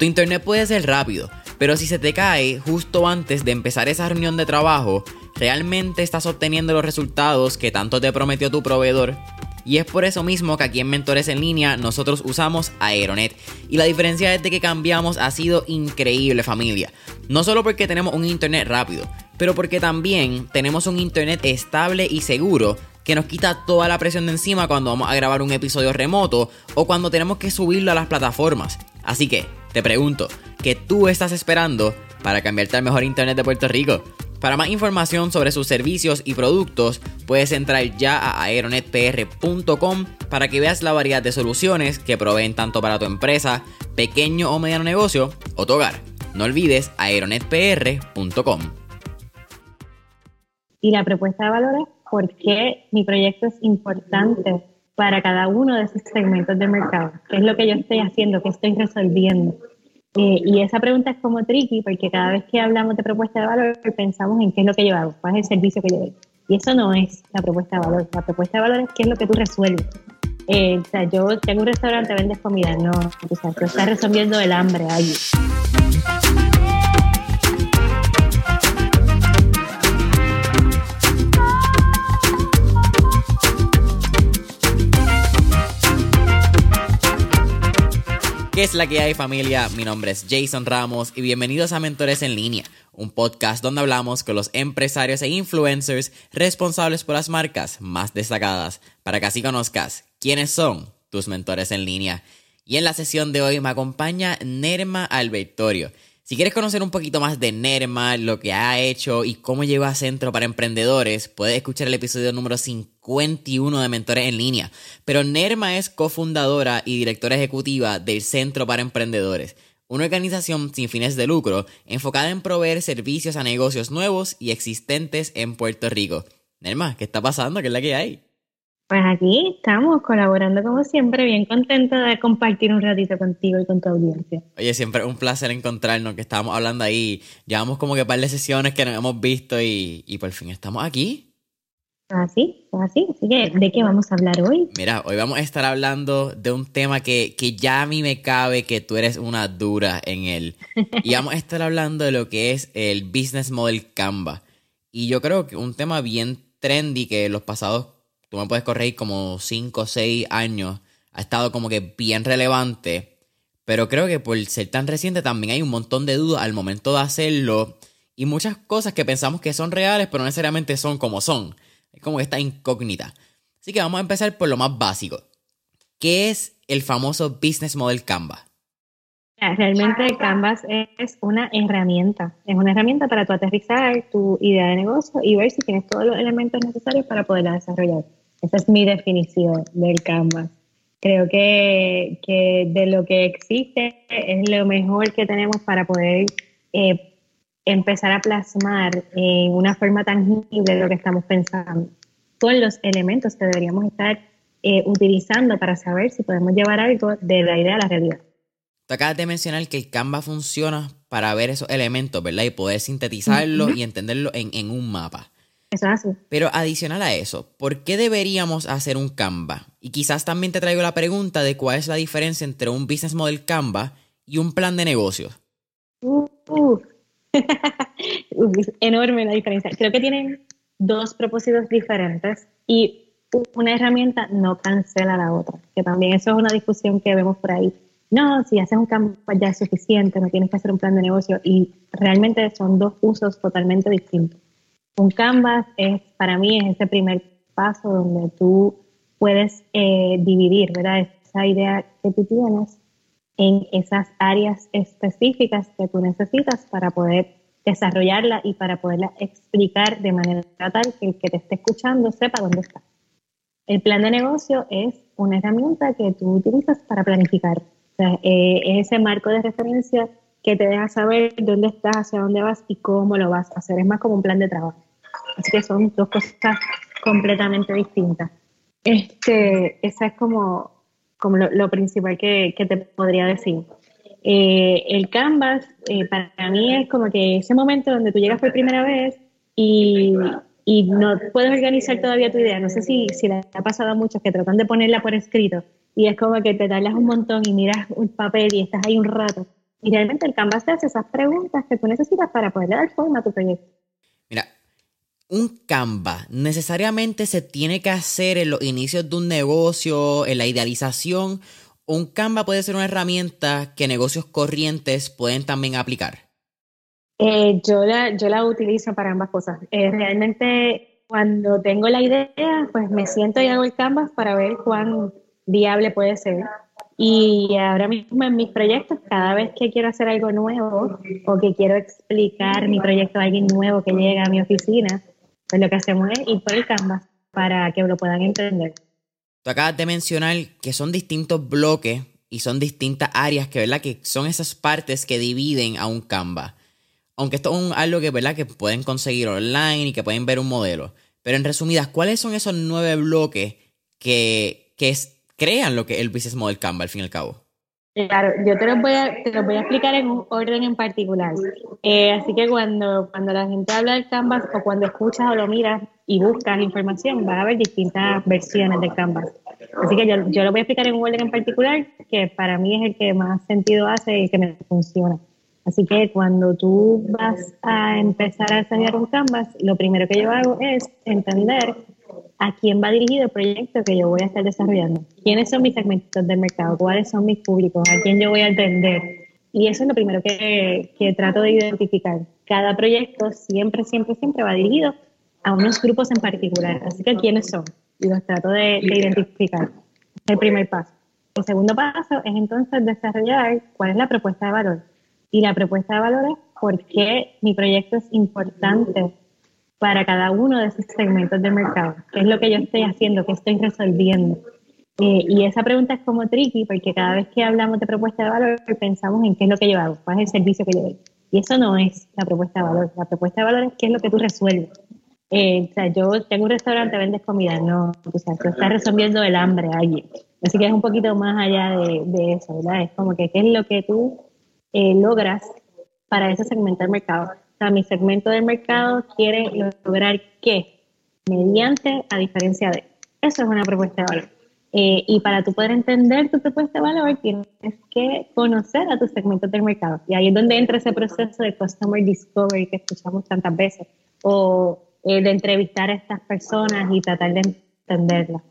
Tu internet puede ser rápido, pero si se te cae justo antes de empezar esa reunión de trabajo, ¿realmente estás obteniendo los resultados que tanto te prometió tu proveedor? Y es por eso mismo que aquí en Mentores en Línea nosotros usamos Aeronet. Y la diferencia de que cambiamos ha sido increíble familia. No solo porque tenemos un internet rápido, pero porque también tenemos un internet estable y seguro que nos quita toda la presión de encima cuando vamos a grabar un episodio remoto o cuando tenemos que subirlo a las plataformas. Así que, te pregunto, ¿qué tú estás esperando para cambiarte al mejor internet de Puerto Rico? Para más información sobre sus servicios y productos, puedes entrar ya a aeronetpr.com para que veas la variedad de soluciones que proveen tanto para tu empresa, pequeño o mediano negocio o tu hogar. No olvides aeronetpr.com. Y la propuesta de valores por qué mi proyecto es importante para cada uno de esos segmentos de mercado, qué es lo que yo estoy haciendo, qué estoy resolviendo. Eh, y esa pregunta es como tricky porque cada vez que hablamos de propuesta de valor pensamos en qué es lo que yo hago, cuál es el servicio que yo doy. Y eso no es la propuesta de valor. La propuesta de valor es qué es lo que tú resuelves. Eh, o sea, yo tengo un restaurante, vendes comida, no, o sea, tú estás resolviendo el hambre ahí. ¿Qué es la que hay familia? Mi nombre es Jason Ramos y bienvenidos a Mentores en línea, un podcast donde hablamos con los empresarios e influencers responsables por las marcas más destacadas, para que así conozcas quiénes son tus mentores en línea. Y en la sesión de hoy me acompaña Nerma Albertorio. Si quieres conocer un poquito más de Nerma, lo que ha hecho y cómo lleva a Centro para Emprendedores, puedes escuchar el episodio número 51 de Mentores en Línea. Pero Nerma es cofundadora y directora ejecutiva del Centro para Emprendedores, una organización sin fines de lucro enfocada en proveer servicios a negocios nuevos y existentes en Puerto Rico. Nerma, ¿qué está pasando? ¿Qué es la que hay? Pues aquí estamos colaborando como siempre, bien contenta de compartir un ratito contigo y con tu audiencia. Oye, siempre un placer encontrarnos, que estábamos hablando ahí. Llevamos como que un par de sesiones que nos hemos visto y, y por fin estamos aquí. Así, así. Así que, ¿de qué vamos a hablar hoy? Mira, hoy vamos a estar hablando de un tema que, que ya a mí me cabe que tú eres una dura en él. Y vamos a estar hablando de lo que es el Business Model Canva. Y yo creo que un tema bien trendy que los pasados tú me puedes corregir como 5 o 6 años, ha estado como que bien relevante. Pero creo que por ser tan reciente también hay un montón de dudas al momento de hacerlo. Y muchas cosas que pensamos que son reales, pero no necesariamente son como son. Es como está incógnita. Así que vamos a empezar por lo más básico. ¿Qué es el famoso Business Model Canva? Realmente Canvas es una herramienta, es una herramienta para tu aterrizar tu idea de negocio y ver si tienes todos los elementos necesarios para poderla desarrollar. Esa es mi definición del Canvas. Creo que, de lo que existe es lo mejor que tenemos para poder eh, empezar a plasmar en una forma tangible lo que estamos pensando, con los elementos que deberíamos estar eh, utilizando para saber si podemos llevar algo de la idea a la realidad. Tú acabas de mencionar que el Canva funciona para ver esos elementos, ¿verdad? Y poder sintetizarlo y entenderlo en, en un mapa. Eso es así. Pero adicional a eso, ¿por qué deberíamos hacer un Canva? Y quizás también te traigo la pregunta de cuál es la diferencia entre un business model Canva y un plan de negocios. Uh, enorme la diferencia. Creo que tienen dos propósitos diferentes y una herramienta no cancela la otra, que también eso es una discusión que vemos por ahí. No, si haces un Canva ya es suficiente, no tienes que hacer un plan de negocio y realmente son dos usos totalmente distintos. Un Canvas es, para mí, es ese primer paso donde tú puedes eh, dividir, ¿verdad? Esa idea que tú tienes en esas áreas específicas que tú necesitas para poder desarrollarla y para poderla explicar de manera tal que el que te esté escuchando sepa dónde está. El plan de negocio es una herramienta que tú utilizas para planificar. O sea, eh, es ese marco de referencia que te deja saber dónde estás, hacia dónde vas y cómo lo vas a hacer. Es más como un plan de trabajo. Así que son dos cosas completamente distintas. Este, esa es como, como lo, principal que, que, te podría decir. Eh, el Canvas eh, para mí es como que ese momento donde tú llegas por primera vez y, y no puedes organizar todavía tu idea. No sé si, si le ha pasado a muchos que tratan de ponerla por escrito y es como que te tardas un montón y miras un papel y estás ahí un rato. Y realmente el Canvas te hace esas preguntas que tú necesitas para poder dar forma a tu proyecto. Mira, un Canva necesariamente se tiene que hacer en los inicios de un negocio, en la idealización. Un Canva puede ser una herramienta que negocios corrientes pueden también aplicar. Eh, yo, la, yo la utilizo para ambas cosas. Eh, realmente cuando tengo la idea, pues me siento y hago el Canvas para ver cuán viable puede ser. Y ahora mismo en mis proyectos, cada vez que quiero hacer algo nuevo o que quiero explicar mi proyecto a alguien nuevo que llega a mi oficina, pues lo que hacemos es ir por el Canvas para que lo puedan entender. Tú acabas de mencionar que son distintos bloques y son distintas áreas que, ¿verdad? que son esas partes que dividen a un Canvas. Aunque esto es algo que, ¿verdad? que pueden conseguir online y que pueden ver un modelo. Pero en resumidas, ¿cuáles son esos nueve bloques que, que es, crean lo que el Business Model Canva al fin y al cabo. Claro, yo te lo voy a, te voy a explicar en un orden en particular. Eh, así que cuando, cuando la gente habla del Canvas o cuando escuchas o lo miras y buscas información, va a haber distintas versiones del Canvas. Así que yo, yo lo voy a explicar en un orden en particular que para mí es el que más sentido hace y que me funciona. Así que cuando tú vas a empezar a desarrollar un Canvas, lo primero que yo hago es entender a quién va dirigido el proyecto que yo voy a estar desarrollando. ¿Quiénes son mis segmentos del mercado? ¿Cuáles son mis públicos? ¿A quién yo voy a atender? Y eso es lo primero que, que trato de identificar. Cada proyecto siempre, siempre, siempre va dirigido a unos grupos en particular. Así que, ¿quiénes son? Y los trato de, de identificar. Es el primer paso. El segundo paso es entonces desarrollar cuál es la propuesta de valor. Y la propuesta de valor es por qué mi proyecto es importante para cada uno de esos segmentos del mercado. ¿Qué es lo que yo estoy haciendo? ¿Qué estoy resolviendo? Eh, y esa pregunta es como tricky porque cada vez que hablamos de propuesta de valor pensamos en qué es lo que yo hago, cuál es el servicio que yo doy. Y eso no es la propuesta de valor. La propuesta de valor es qué es lo que tú resuelves. Eh, o sea, yo tengo un restaurante, vendes comida, no, o sea, tú estás resolviendo el hambre a alguien. Así que es un poquito más allá de, eso, ¿verdad? Es como que qué es lo que tú eh, logras para ese segmento del mercado sea, mi segmento de mercado quiere lograr qué mediante a diferencia de. Eso es una propuesta de valor. Eh, y para tú poder entender tu propuesta de valor, tienes que conocer a tus segmentos del mercado. Y ahí es donde entra ese proceso de Customer Discovery que escuchamos tantas veces, o eh, de entrevistar a estas personas y tratar de entenderlas.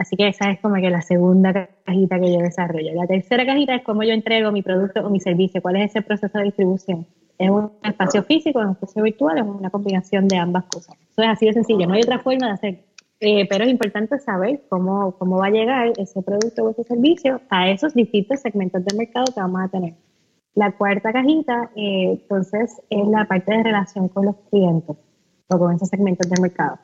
Así que esa es como que la segunda cajita que yo desarrollo. La tercera cajita es cómo yo entrego mi producto o mi servicio, cuál es ese proceso de distribución es un espacio físico, es un espacio virtual, es una combinación de ambas cosas. Eso es así de sencillo, no hay otra forma de hacer. Eh, pero es importante saber cómo, cómo va a llegar ese producto o ese servicio a esos distintos segmentos de mercado que vamos a tener. La cuarta cajita, eh, entonces, es la parte de relación con los clientes o con esos segmentos de mercado.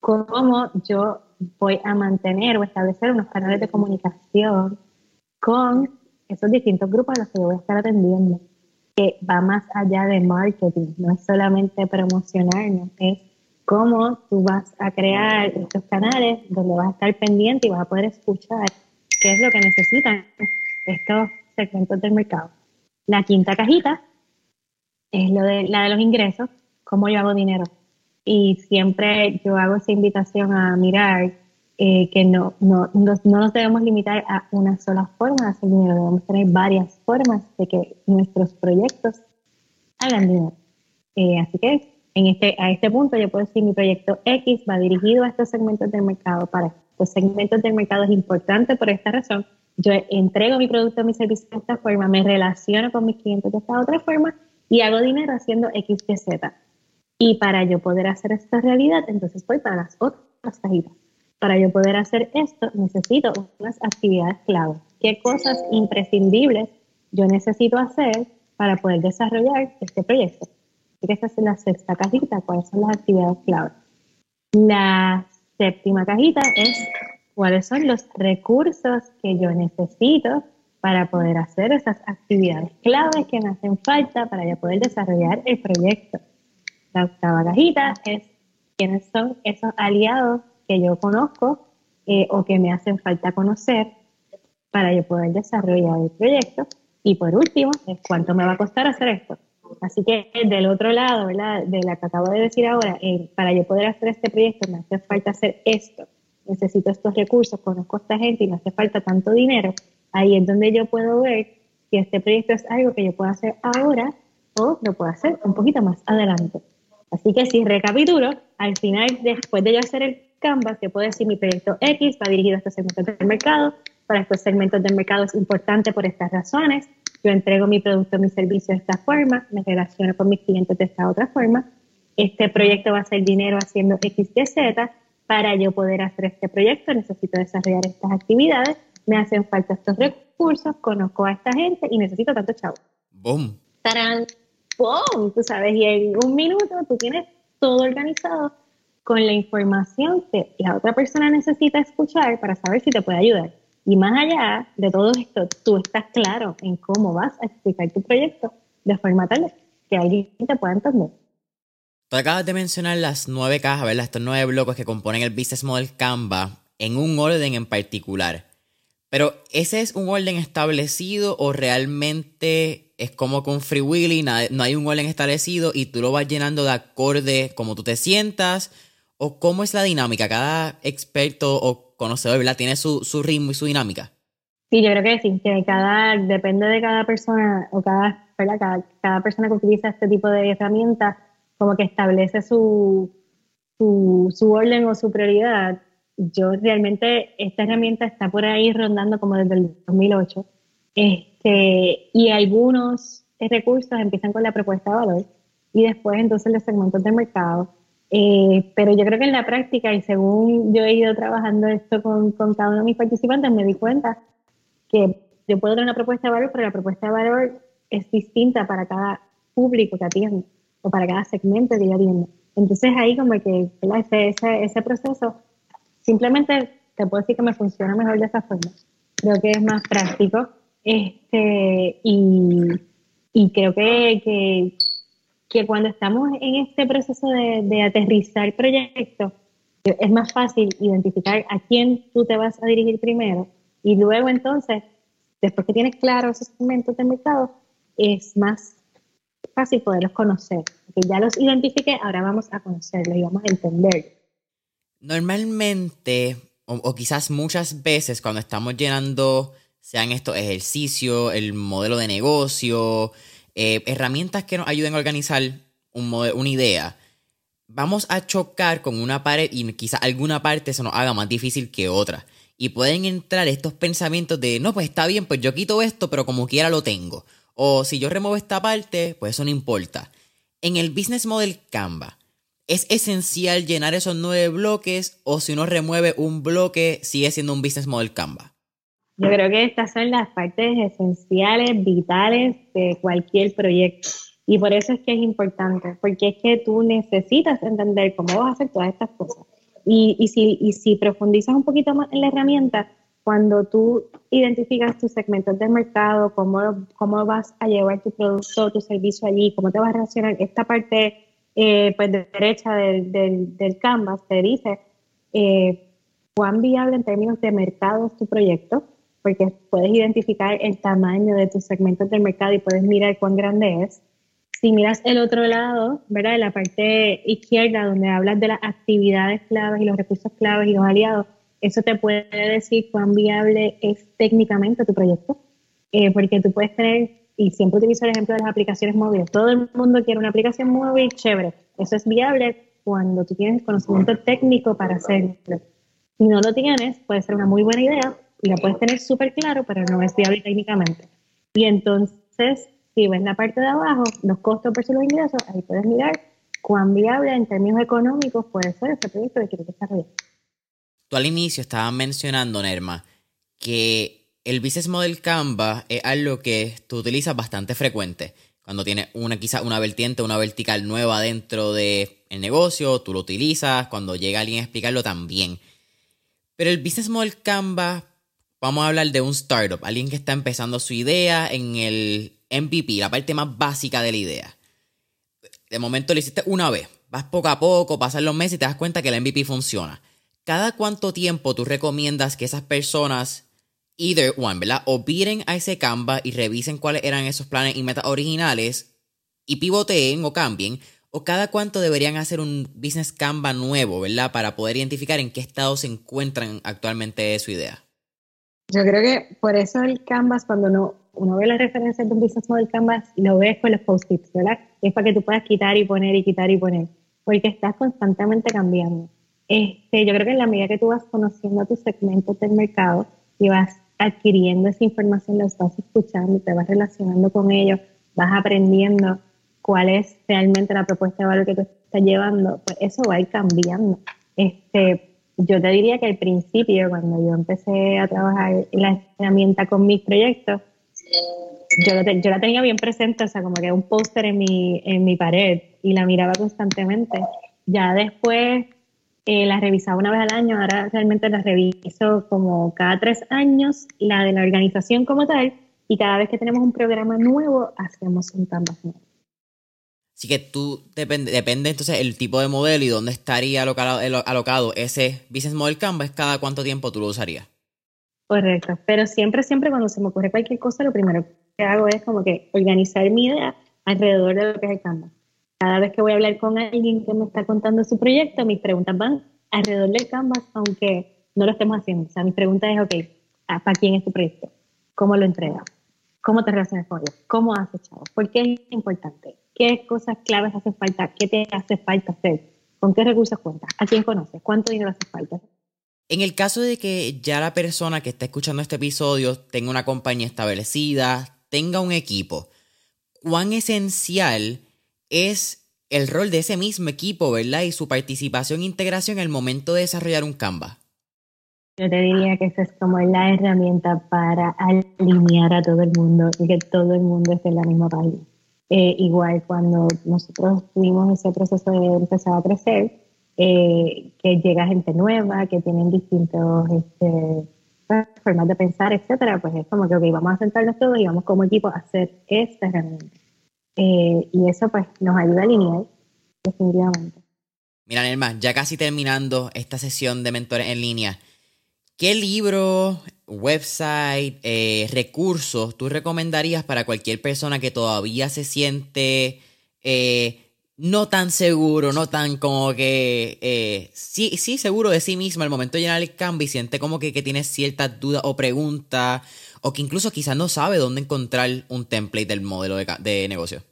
Cómo yo voy a mantener o establecer unos canales de comunicación con esos distintos grupos a los que yo voy a estar atendiendo que va más allá de marketing, no es solamente promocionarnos, es cómo tú vas a crear estos canales donde vas a estar pendiente y vas a poder escuchar qué es lo que necesitan estos segmentos del mercado. La quinta cajita es lo de, la de los ingresos, cómo yo hago dinero. Y siempre yo hago esa invitación a mirar eh, que no, no, no, nos debemos limitar a una sola forma de hacer dinero, debemos tener varias formas de que nuestros proyectos hagan dinero. Eh, así que en este, a este punto yo puedo decir mi proyecto X va dirigido a estos segmentos del mercado. Para estos segmentos del mercado es importante por esta razón. Yo entrego mi producto mi servicio de esta forma, me relaciono con mis clientes de esta otra forma y hago dinero haciendo X, Y, Z. Y para yo poder hacer esta realidad, entonces voy para las otras cajitas para yo poder hacer esto, necesito unas actividades clave. ¿Qué cosas imprescindibles yo necesito hacer para poder desarrollar este proyecto? Así que esta es la sexta cajita, cuáles son las actividades clave. La séptima cajita es cuáles son los recursos que yo necesito para poder hacer esas actividades claves que me hacen falta para ya poder desarrollar el proyecto. La octava cajita es quiénes son esos aliados que yo conozco eh, o que me hacen falta conocer para yo poder desarrollar el proyecto. Y por último, es cuánto me va a costar hacer esto. Así que del otro lado, ¿verdad? De la que acabo de decir ahora, eh, para yo poder hacer este proyecto me hace falta hacer esto, necesito estos recursos, conozco a esta gente y me hace falta tanto dinero. Ahí es donde yo puedo ver si este proyecto es algo que yo puedo hacer ahora o lo puedo hacer un poquito más adelante. Así que si recapitulo, al final, después de yo hacer el Canvas, yo puedo decir mi proyecto X va dirigido a estos segmentos del mercado, para estos segmentos del mercado es importante por estas razones, yo entrego mi producto, mi servicio de esta forma, me relaciono con mis clientes de esta otra forma, este proyecto va a ser dinero haciendo X, Y, Z, para yo poder hacer este proyecto necesito desarrollar estas actividades, me hacen falta estos recursos, conozco a esta gente y necesito tanto chavo. ¡Boom! ¡Tarán! ¡Boom! Tú sabes, y en un minuto tú tienes todo organizado con la información que la otra persona necesita escuchar para saber si te puede ayudar. Y más allá de todo esto, tú estás claro en cómo vas a explicar tu proyecto de forma tal que alguien te pueda entender. Tú acabas de mencionar las nueve cajas, ¿verdad? Estos nueve bloques que componen el Business Model Canva en un orden en particular. Pero ¿ese es un orden establecido o realmente es como con Free Willy, no hay un orden establecido y tú lo vas llenando de acorde como tú te sientas? ¿O cómo es la dinámica? Cada experto o conocedor, ¿verdad? Tiene su, ritmo y su dinámica. Sí, yo creo que sí, que cada, depende de cada persona o cada, ¿verdad? Cada, persona que utiliza este tipo de herramientas, como que establece su, su, orden o su prioridad. Yo realmente, esta herramienta está por ahí rondando como desde el 2008. Este, y algunos recursos empiezan con la propuesta de valor y después entonces los segmentos de mercado eh, pero yo creo que en la práctica y según yo he ido trabajando esto con, con, cada uno de mis participantes, me di cuenta que yo puedo dar una propuesta de valor, pero la propuesta de valor es distinta para cada público que atiende o para cada segmento que yo atiendo. Entonces ahí como que ese, ese, proceso simplemente te puedo decir que me funciona mejor de esa forma. Creo que es más práctico este, y, y creo que, que cuando estamos en este proceso de, de aterrizar proyectos, es más fácil identificar a quién tú te vas a dirigir primero y luego entonces, después que tienes claro esos segmentos de mercado, es más fácil poderlos conocer. Que ya los identifique, ahora vamos a conocerlos y vamos a entenderlos. Normalmente, o, quizás muchas veces, cuando estamos llenando, sean estos ejercicios, el modelo de negocio, eh, herramientas que nos ayuden a organizar un una idea, vamos a chocar con una pared y quizá alguna parte se nos haga más difícil que otra. Y pueden entrar estos pensamientos de, no, pues está bien, pues yo quito esto, pero como quiera lo tengo. O si yo remuevo esta parte, pues eso no importa. En el Business Model Canva, ¿es esencial llenar esos nueve bloques o si uno remueve un bloque, sigue siendo un Business Model Canva? Yo creo que estas son las partes esenciales, vitales de cualquier proyecto. Y por eso es que es importante, porque es que tú necesitas entender cómo vas a hacer todas estas cosas. Y, y, si, y si profundizas un poquito más en la herramienta, cuando tú identificas tus segmentos de mercado, cómo, cómo vas a llevar tu producto, tu servicio allí, cómo te vas a relacionar, esta parte eh, pues de derecha del, del, del, canvas te dice eh, cuán viable en términos de mercado es tu proyecto, porque puedes identificar el tamaño de tus segmentos del mercado y puedes mirar cuán grande es. Si miras el otro lado, ¿verdad? En la parte izquierda, donde hablas de las actividades claves y los recursos claves y los aliados, eso te puede decir cuán viable es técnicamente tu proyecto. Eh, porque tú puedes tener, y siempre utilizo el ejemplo de las aplicaciones móviles, todo el mundo quiere una aplicación móvil, chévere. Eso es viable cuando tú tienes conocimiento técnico para hacerlo. Si no lo tienes, puede ser una muy buena idea, y la puedes tener súper claro, pero no es viable técnicamente. Y entonces, si ves la parte de abajo, los costos versus los ingresos, ahí puedes mirar cuán viable en términos económicos puede ser ese proyecto que quieres desarrollar. Tú al inicio estabas mencionando, Nerma, que el Business Model Canva es algo que tú utilizas bastante frecuente. Cuando tienes una, quizá una vertiente, una vertical nueva dentro del negocio, tú lo utilizas. Cuando llega alguien a explicarlo también. Pero el Business Model Canva vamos a hablar de un startup, alguien que está empezando su idea en el MVP, la parte más básica de la idea. De momento lo hiciste una vez, vas poco a poco, pasan los meses y te das cuenta que el MVP funciona. ¿Cada cuánto tiempo tú recomiendas que esas personas, either one, ¿verdad? O viren a ese Canva y revisen cuáles eran esos planes y metas originales y pivoteen o cambien? ¿O cada cuánto deberían hacer un business Canva nuevo, ¿verdad? Para poder identificar en qué estado se encuentran actualmente su idea. Yo creo que por eso el Canvas, cuando uno, uno ve las referencias de un business model Canvas, lo ves con los post-its, ¿verdad? Es para que tú puedas quitar y poner y quitar y poner, porque estás constantemente cambiando. Este, yo creo que en la medida que tú vas conociendo tus segmentos del mercado y vas adquiriendo esa información, los vas escuchando, te vas relacionando con ellos, vas aprendiendo cuál es realmente la propuesta de valor que tú estás llevando, pues eso va a ir cambiando. Este, yo te diría que al principio, cuando yo empecé a trabajar la herramienta con mis proyectos, yo, yo la tenía bien presente, o sea, como que un póster en mi, en mi pared y la miraba constantemente. Ya después eh, la revisaba una vez al año, ahora realmente la reviso como cada tres años, la de la organización como tal, y cada vez que tenemos un programa nuevo, hacemos un canvas nuevo. Así que tú depende, depende entonces el tipo de modelo y dónde estaría alocado, alocado ese business model canvas, cada cuánto tiempo tú lo usarías. Correcto, pero siempre, siempre cuando se me ocurre cualquier cosa, lo primero que hago es como que organizar mi idea alrededor de lo que es el canvas cada vez que voy a hablar con alguien que me está contando su proyecto, mis preguntas van alrededor del Canvas, aunque no lo estemos haciendo. O sea, mi pregunta es, ok, ¿para quién es tu proyecto? ¿Cómo lo entregas? ¿Cómo te relacionas con ellos? ¿Cómo has echado? ¿Por qué es importante? ¿Qué cosas claves hace falta? ¿Qué te hace falta hacer? ¿Con qué recursos cuentas? ¿A quién conoces? ¿Cuánto dinero hace falta? En el caso de que ya la persona que está escuchando este episodio tenga una compañía establecida, tenga un equipo, ¿cuán esencial es el rol de ese mismo equipo, ¿verdad? Y su participación e integración el momento de desarrollar un Canva. Yo te diría que esa es como la herramienta para alinear a todo el mundo y que todo el mundo esté en la misma página. Eh, igual cuando nosotros tuvimos ese proceso de empezar a crecer, eh, que llega gente nueva, que tienen distintos este, formas de pensar, etcétera, pues es como que okay, vamos a sentarnos todos y vamos como equipo a hacer esta herramienta. Eh, y eso pues nos ayuda a alinear definitivamente. Mira, Nelma, ya casi terminando esta sesión de mentores en línea, ¿qué libro, website, eh, recursos tú recomendarías para cualquier persona que todavía se siente eh, no tan seguro, no tan como que sí, sí seguro de sí mismo al momento de llenar el cambio y siente como que, que tiene ciertas dudas o preguntas o que incluso quizás no sabe dónde encontrar un template del modelo de, negocio?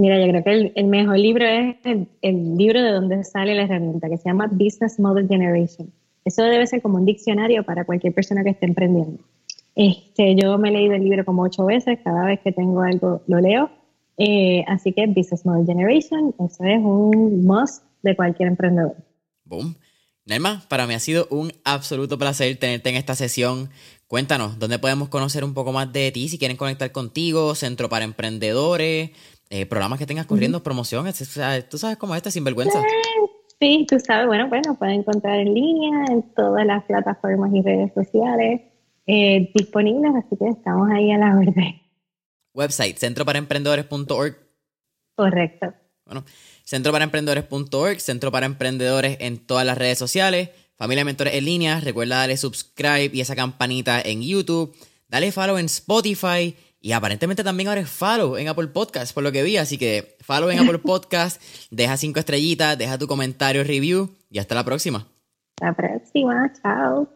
Mira, yo creo que el, mejor libro es el, libro de donde sale la herramienta, que se llama Business Model Generation. Eso debe ser como un diccionario para cualquier persona que esté emprendiendo. Este, yo me he leído el libro como ocho veces, cada vez que tengo algo lo leo. Eh, así que Business Model Generation, eso es un must de cualquier emprendedor. Boom. Nelma, para mí ha sido un absoluto placer tenerte en esta sesión. Cuéntanos, ¿dónde podemos conocer un poco más de ti? Si quieren conectar contigo, Centro para Emprendedores, eh, programas que tengas corriendo, promociones, tú sabes cómo es este sinvergüenza. Sí, tú sabes, bueno, bueno, pueden encontrar en línea en todas las plataformas y redes sociales eh, disponibles, así que estamos ahí a la orden. Website, centroparaemprendedores.org. Correcto. Bueno, centroparaemprendedores.org, Centro para Emprendedores en todas las redes sociales. Familia Mentores en línea, recuerda darle subscribe y esa campanita en YouTube. Dale follow en Spotify y aparentemente también ahora es follow en Apple Podcast, por lo que vi. Así que follow en Apple Podcast, deja cinco estrellitas, deja tu comentario, review y hasta la próxima. La próxima, chao.